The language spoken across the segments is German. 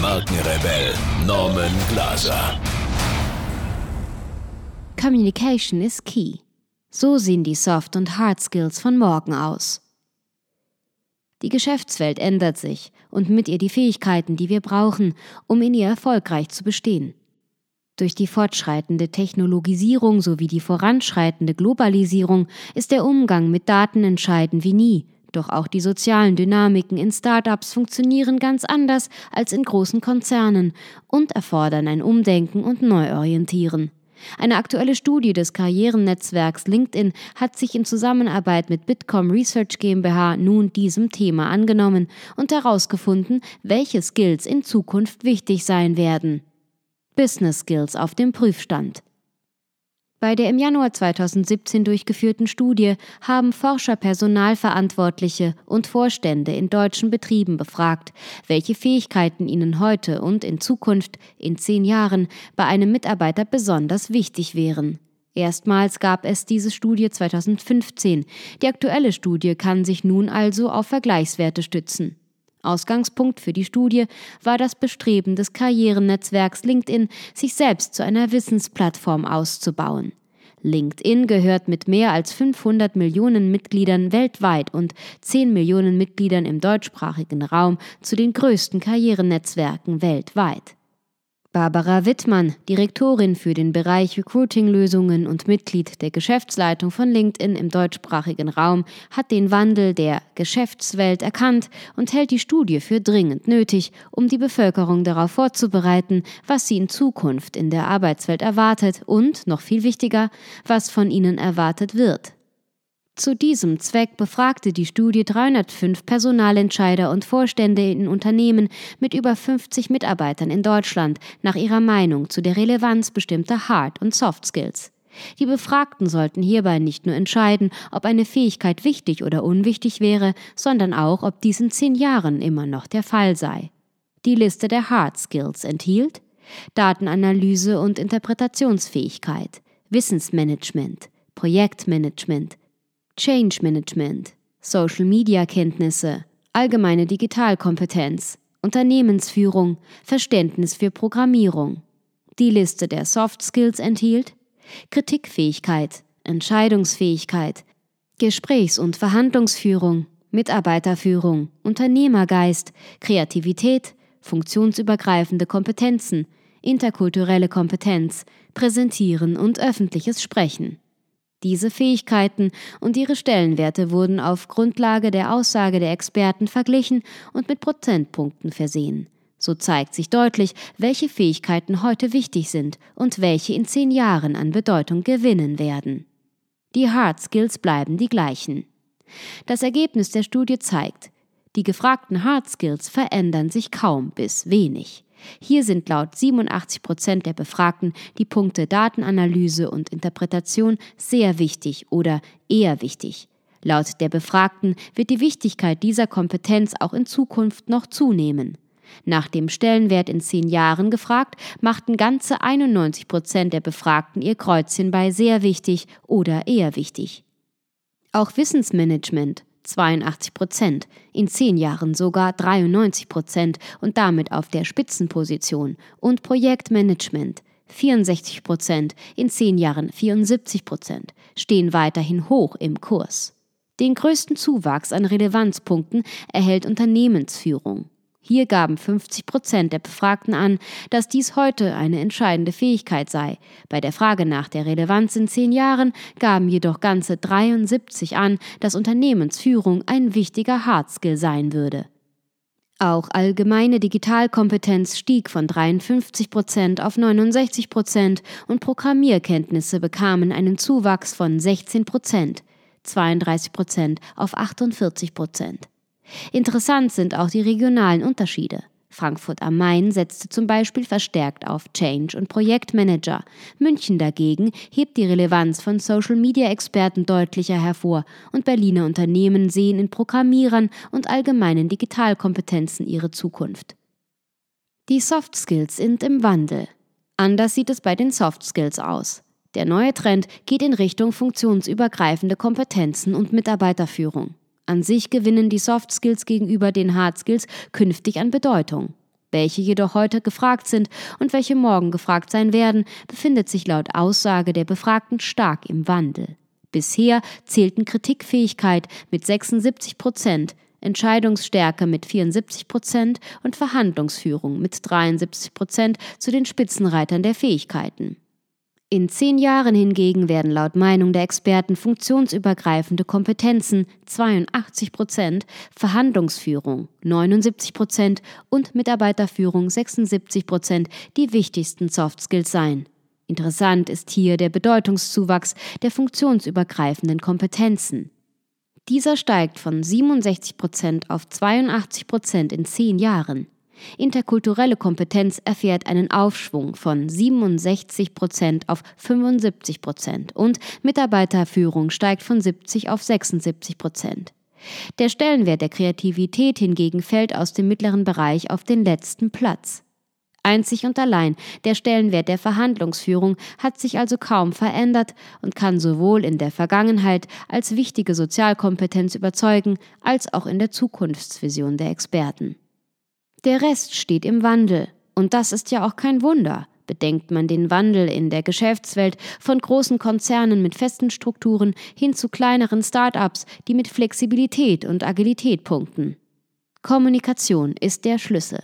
Markenrebell Norman Glaser. Communication is key. So sehen die Soft- und Hard Skills von morgen aus. Die Geschäftswelt ändert sich und mit ihr die Fähigkeiten, die wir brauchen, um in ihr erfolgreich zu bestehen. Durch die fortschreitende Technologisierung sowie die voranschreitende Globalisierung ist der Umgang mit Daten entscheidend wie nie, doch auch die sozialen Dynamiken in Startups funktionieren ganz anders als in großen Konzernen und erfordern ein Umdenken und Neuorientieren. Eine aktuelle Studie des Karrierennetzwerks LinkedIn hat sich in Zusammenarbeit mit Bitkom Research GmbH nun diesem Thema angenommen und herausgefunden, welche Skills in Zukunft wichtig sein werden. Business Skills auf dem Prüfstand. Bei der im Januar 2017 durchgeführten Studie haben Forscher Personalverantwortliche und Vorstände in deutschen Betrieben befragt, welche Fähigkeiten ihnen heute und in Zukunft, in zehn Jahren, bei einem Mitarbeiter besonders wichtig wären. Erstmals gab es diese Studie 2015. Die aktuelle Studie kann sich nun also auf Vergleichswerte stützen. Ausgangspunkt für die Studie war das Bestreben des Karrierennetzwerks LinkedIn, sich selbst zu einer Wissensplattform auszubauen. LinkedIn gehört mit mehr als 500 Millionen Mitgliedern weltweit und 10 Millionen Mitgliedern im deutschsprachigen Raum zu den größten Karrierenetzwerken weltweit. Barbara Wittmann, Direktorin für den Bereich Recruiting-Lösungen und Mitglied der Geschäftsleitung von LinkedIn im deutschsprachigen Raum, hat den Wandel der Geschäftswelt erkannt und hält die Studie für dringend nötig, um die Bevölkerung darauf vorzubereiten, was sie in Zukunft in der Arbeitswelt erwartet und, noch viel wichtiger, was von ihnen erwartet wird. Zu diesem Zweck befragte die Studie 305 Personalentscheider und Vorstände in Unternehmen mit über 50 Mitarbeitern in Deutschland nach ihrer Meinung zu der Relevanz bestimmter Hard- und Soft Skills. Die Befragten sollten hierbei nicht nur entscheiden, ob eine Fähigkeit wichtig oder unwichtig wäre, sondern auch, ob dies in zehn Jahren immer noch der Fall sei. Die Liste der Hard Skills enthielt Datenanalyse und Interpretationsfähigkeit, Wissensmanagement, Projektmanagement, Change Management, Social Media Kenntnisse, allgemeine Digitalkompetenz, Unternehmensführung, Verständnis für Programmierung. Die Liste der Soft Skills enthielt Kritikfähigkeit, Entscheidungsfähigkeit, Gesprächs- und Verhandlungsführung, Mitarbeiterführung, Unternehmergeist, Kreativität, funktionsübergreifende Kompetenzen, interkulturelle Kompetenz, Präsentieren und öffentliches Sprechen. Diese Fähigkeiten und ihre Stellenwerte wurden auf Grundlage der Aussage der Experten verglichen und mit Prozentpunkten versehen. So zeigt sich deutlich, welche Fähigkeiten heute wichtig sind und welche in zehn Jahren an Bedeutung gewinnen werden. Die Hard Skills bleiben die gleichen. Das Ergebnis der Studie zeigt, die gefragten Hard Skills verändern sich kaum bis wenig. Hier sind laut 87 Prozent der Befragten die Punkte Datenanalyse und Interpretation sehr wichtig oder eher wichtig. Laut der Befragten wird die Wichtigkeit dieser Kompetenz auch in Zukunft noch zunehmen. Nach dem Stellenwert in zehn Jahren gefragt, machten ganze 91 Prozent der Befragten ihr Kreuzchen bei sehr wichtig oder eher wichtig. Auch Wissensmanagement, 82 Prozent, in zehn Jahren sogar 93 Prozent und damit auf der Spitzenposition und Projektmanagement 64 Prozent, in zehn Jahren 74 Prozent, stehen weiterhin hoch im Kurs. Den größten Zuwachs an Relevanzpunkten erhält Unternehmensführung. Hier gaben 50 Prozent der Befragten an, dass dies heute eine entscheidende Fähigkeit sei. Bei der Frage nach der Relevanz in zehn Jahren gaben jedoch ganze 73 an, dass Unternehmensführung ein wichtiger Hardskill sein würde. Auch allgemeine Digitalkompetenz stieg von 53 Prozent auf 69 Prozent und Programmierkenntnisse bekamen einen Zuwachs von 16 Prozent, 32 Prozent auf 48 Prozent. Interessant sind auch die regionalen Unterschiede. Frankfurt am Main setzte zum Beispiel verstärkt auf Change- und Projektmanager. München dagegen hebt die Relevanz von Social-Media-Experten deutlicher hervor und Berliner Unternehmen sehen in Programmierern und allgemeinen Digitalkompetenzen ihre Zukunft. Die Soft Skills sind im Wandel. Anders sieht es bei den Soft Skills aus. Der neue Trend geht in Richtung funktionsübergreifende Kompetenzen und Mitarbeiterführung. An sich gewinnen die Soft Skills gegenüber den Hard Skills künftig an Bedeutung. Welche jedoch heute gefragt sind und welche morgen gefragt sein werden, befindet sich laut Aussage der Befragten stark im Wandel. Bisher zählten Kritikfähigkeit mit 76 Prozent, Entscheidungsstärke mit 74 Prozent und Verhandlungsführung mit 73 Prozent zu den Spitzenreitern der Fähigkeiten. In zehn Jahren hingegen werden laut Meinung der Experten funktionsübergreifende Kompetenzen 82 Prozent, Verhandlungsführung 79 Prozent und Mitarbeiterführung 76 Prozent die wichtigsten Soft Skills sein. Interessant ist hier der Bedeutungszuwachs der funktionsübergreifenden Kompetenzen. Dieser steigt von 67 Prozent auf 82 Prozent in zehn Jahren. Interkulturelle Kompetenz erfährt einen Aufschwung von 67 Prozent auf 75 Prozent und Mitarbeiterführung steigt von 70 auf 76 Prozent. Der Stellenwert der Kreativität hingegen fällt aus dem mittleren Bereich auf den letzten Platz. Einzig und allein der Stellenwert der Verhandlungsführung hat sich also kaum verändert und kann sowohl in der Vergangenheit als wichtige Sozialkompetenz überzeugen, als auch in der Zukunftsvision der Experten. Der Rest steht im Wandel. Und das ist ja auch kein Wunder. Bedenkt man den Wandel in der Geschäftswelt von großen Konzernen mit festen Strukturen hin zu kleineren Start-ups, die mit Flexibilität und Agilität punkten. Kommunikation ist der Schlüssel.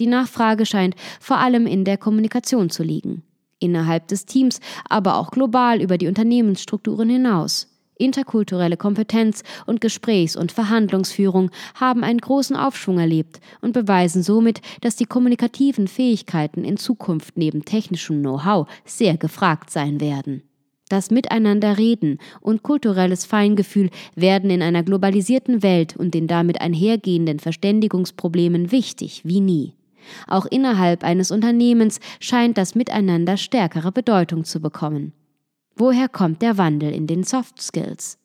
Die Nachfrage scheint vor allem in der Kommunikation zu liegen. Innerhalb des Teams, aber auch global über die Unternehmensstrukturen hinaus. Interkulturelle Kompetenz und Gesprächs- und Verhandlungsführung haben einen großen Aufschwung erlebt und beweisen somit, dass die kommunikativen Fähigkeiten in Zukunft neben technischem Know-how sehr gefragt sein werden. Das Miteinanderreden und kulturelles Feingefühl werden in einer globalisierten Welt und den damit einhergehenden Verständigungsproblemen wichtig wie nie. Auch innerhalb eines Unternehmens scheint das Miteinander stärkere Bedeutung zu bekommen. Woher kommt der Wandel in den Soft Skills?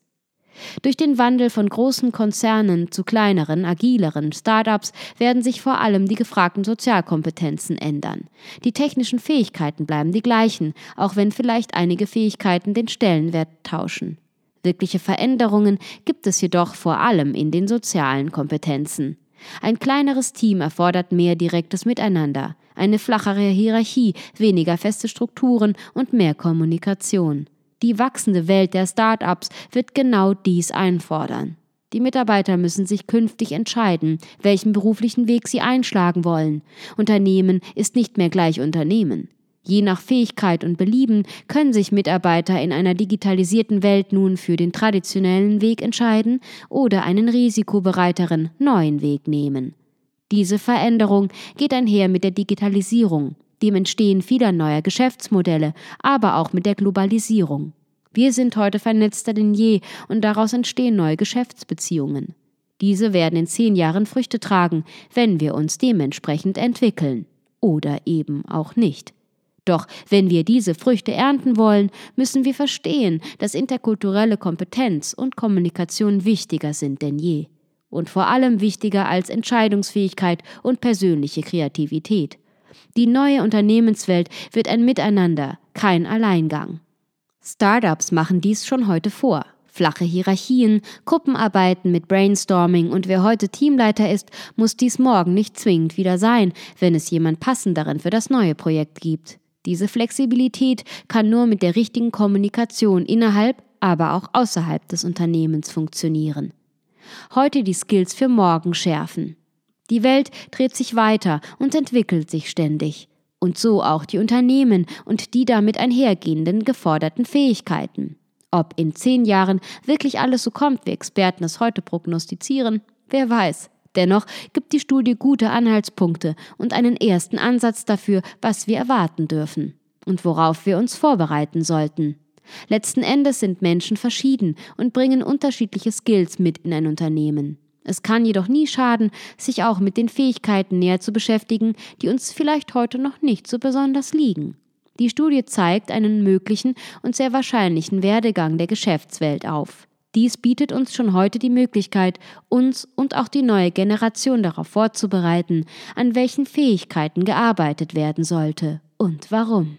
Durch den Wandel von großen Konzernen zu kleineren, agileren Startups werden sich vor allem die gefragten Sozialkompetenzen ändern. Die technischen Fähigkeiten bleiben die gleichen, auch wenn vielleicht einige Fähigkeiten den Stellenwert tauschen. Wirkliche Veränderungen gibt es jedoch vor allem in den sozialen Kompetenzen. Ein kleineres Team erfordert mehr direktes Miteinander, eine flachere Hierarchie, weniger feste Strukturen und mehr Kommunikation. Die wachsende Welt der Start-ups wird genau dies einfordern. Die Mitarbeiter müssen sich künftig entscheiden, welchen beruflichen Weg sie einschlagen wollen. Unternehmen ist nicht mehr gleich Unternehmen. Je nach Fähigkeit und Belieben können sich Mitarbeiter in einer digitalisierten Welt nun für den traditionellen Weg entscheiden oder einen risikobereiteren neuen Weg nehmen. Diese Veränderung geht einher mit der Digitalisierung, dem Entstehen vieler neuer Geschäftsmodelle, aber auch mit der Globalisierung. Wir sind heute vernetzter denn je und daraus entstehen neue Geschäftsbeziehungen. Diese werden in zehn Jahren Früchte tragen, wenn wir uns dementsprechend entwickeln. Oder eben auch nicht. Doch wenn wir diese Früchte ernten wollen, müssen wir verstehen, dass interkulturelle Kompetenz und Kommunikation wichtiger sind denn je. Und vor allem wichtiger als Entscheidungsfähigkeit und persönliche Kreativität. Die neue Unternehmenswelt wird ein Miteinander, kein Alleingang. Startups machen dies schon heute vor. Flache Hierarchien, Gruppenarbeiten mit Brainstorming und wer heute Teamleiter ist, muss dies morgen nicht zwingend wieder sein, wenn es jemand passenderen für das neue Projekt gibt. Diese Flexibilität kann nur mit der richtigen Kommunikation innerhalb, aber auch außerhalb des Unternehmens funktionieren. Heute die Skills für morgen schärfen. Die Welt dreht sich weiter und entwickelt sich ständig. Und so auch die Unternehmen und die damit einhergehenden geforderten Fähigkeiten. Ob in zehn Jahren wirklich alles so kommt, wie Experten es heute prognostizieren, wer weiß. Dennoch gibt die Studie gute Anhaltspunkte und einen ersten Ansatz dafür, was wir erwarten dürfen und worauf wir uns vorbereiten sollten. Letzten Endes sind Menschen verschieden und bringen unterschiedliche Skills mit in ein Unternehmen. Es kann jedoch nie schaden, sich auch mit den Fähigkeiten näher zu beschäftigen, die uns vielleicht heute noch nicht so besonders liegen. Die Studie zeigt einen möglichen und sehr wahrscheinlichen Werdegang der Geschäftswelt auf. Dies bietet uns schon heute die Möglichkeit, uns und auch die neue Generation darauf vorzubereiten, an welchen Fähigkeiten gearbeitet werden sollte und warum.